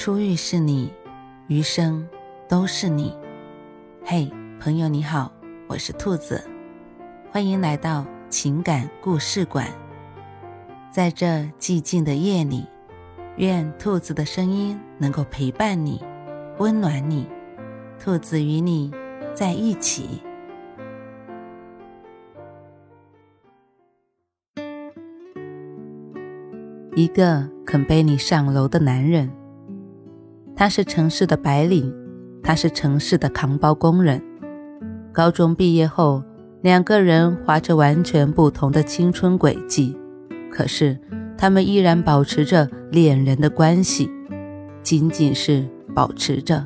初遇是你，余生都是你。嘿，朋友你好，我是兔子，欢迎来到情感故事馆。在这寂静的夜里，愿兔子的声音能够陪伴你，温暖你。兔子与你在一起。一个肯背你上楼的男人。他是城市的白领，他是城市的扛包工人。高中毕业后，两个人划着完全不同的青春轨迹，可是他们依然保持着恋人的关系，仅仅是保持着。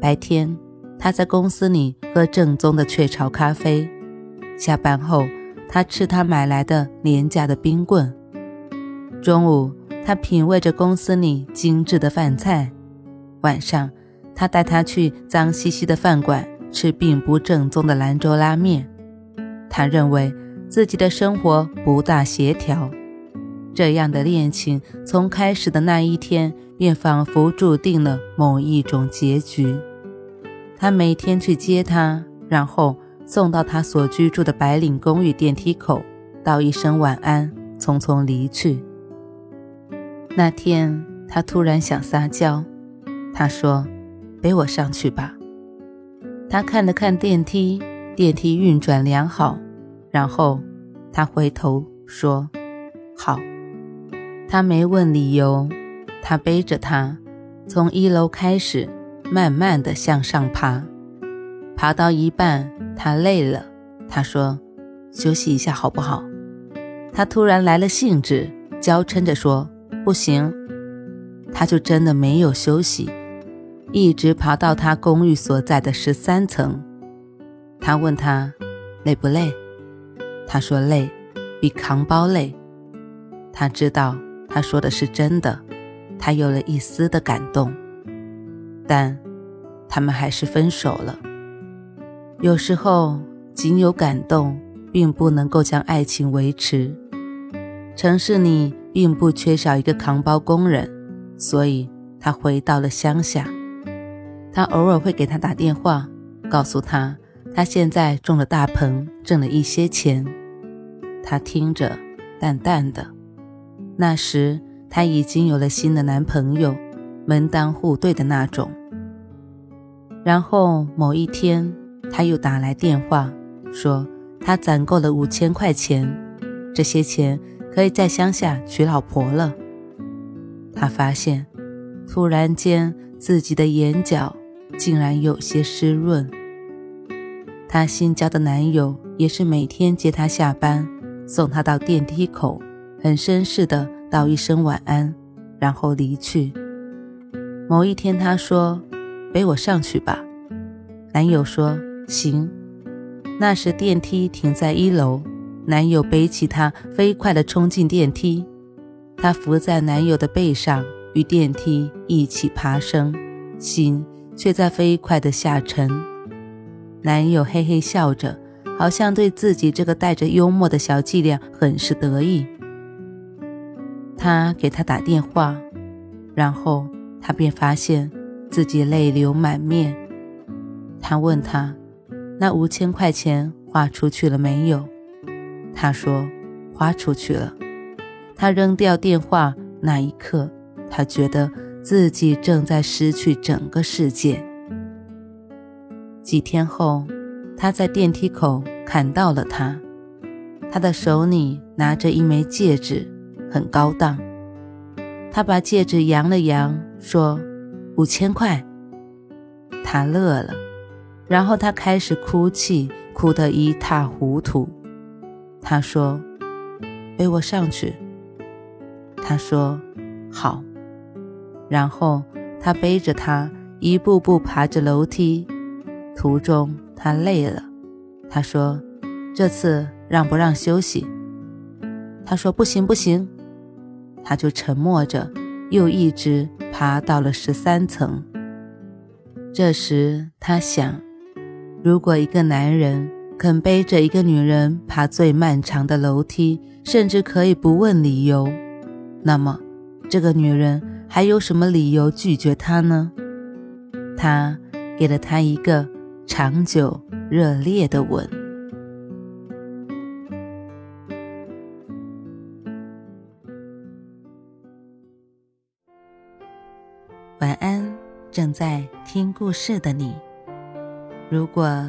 白天，他在公司里喝正宗的雀巢咖啡；下班后，他吃他买来的廉价的冰棍。中午。他品味着公司里精致的饭菜，晚上，他带他去脏兮兮的饭馆吃并不正宗的兰州拉面。他认为自己的生活不大协调，这样的恋情从开始的那一天便仿佛注定了某一种结局。他每天去接她，然后送到他所居住的白领公寓电梯口，道一声晚安，匆匆离去。那天，他突然想撒娇，他说：“背我上去吧。”他看了看电梯，电梯运转良好，然后他回头说：“好。”他没问理由，他背着她从一楼开始，慢慢的向上爬，爬到一半，他累了，他说：“休息一下好不好？”他突然来了兴致，娇嗔着说。不行，他就真的没有休息，一直爬到他公寓所在的十三层。他问他累不累，他说累，比扛包累。他知道他说的是真的，他有了一丝的感动，但他们还是分手了。有时候，仅有感动并不能够将爱情维持。城市里。并不缺少一个扛包工人，所以他回到了乡下。他偶尔会给他打电话，告诉他他现在种了大棚，挣了一些钱。他听着淡淡的。那时他已经有了新的男朋友，门当户对的那种。然后某一天，他又打来电话，说他攒够了五千块钱，这些钱。可以在乡下娶老婆了。他发现，突然间自己的眼角竟然有些湿润。她新交的男友也是每天接她下班，送她到电梯口，很绅士的道一声晚安，然后离去。某一天，她说：“背我上去吧。”男友说：“行。”那时电梯停在一楼。男友背起她，飞快地冲进电梯。她伏在男友的背上，与电梯一起爬升，心却在飞快地下沉。男友嘿嘿笑着，好像对自己这个带着幽默的小伎俩很是得意。他给她打电话，然后她便发现自己泪流满面。他问她：“那五千块钱花出去了没有？”他说：“花出去了。”他扔掉电话那一刻，他觉得自己正在失去整个世界。几天后，他在电梯口看到了他，他的手里拿着一枚戒指，很高档。他把戒指扬了扬，说：“五千块。”他乐了，然后他开始哭泣，哭得一塌糊涂。他说：“背我上去。”他说：“好。”然后他背着他一步步爬着楼梯，途中他累了。他说：“这次让不让休息？”他说：“不行，不行。”他就沉默着，又一直爬到了十三层。这时他想：如果一个男人……肯背着一个女人爬最漫长的楼梯，甚至可以不问理由，那么这个女人还有什么理由拒绝他呢？他给了他一个长久热烈的吻。晚安，正在听故事的你。如果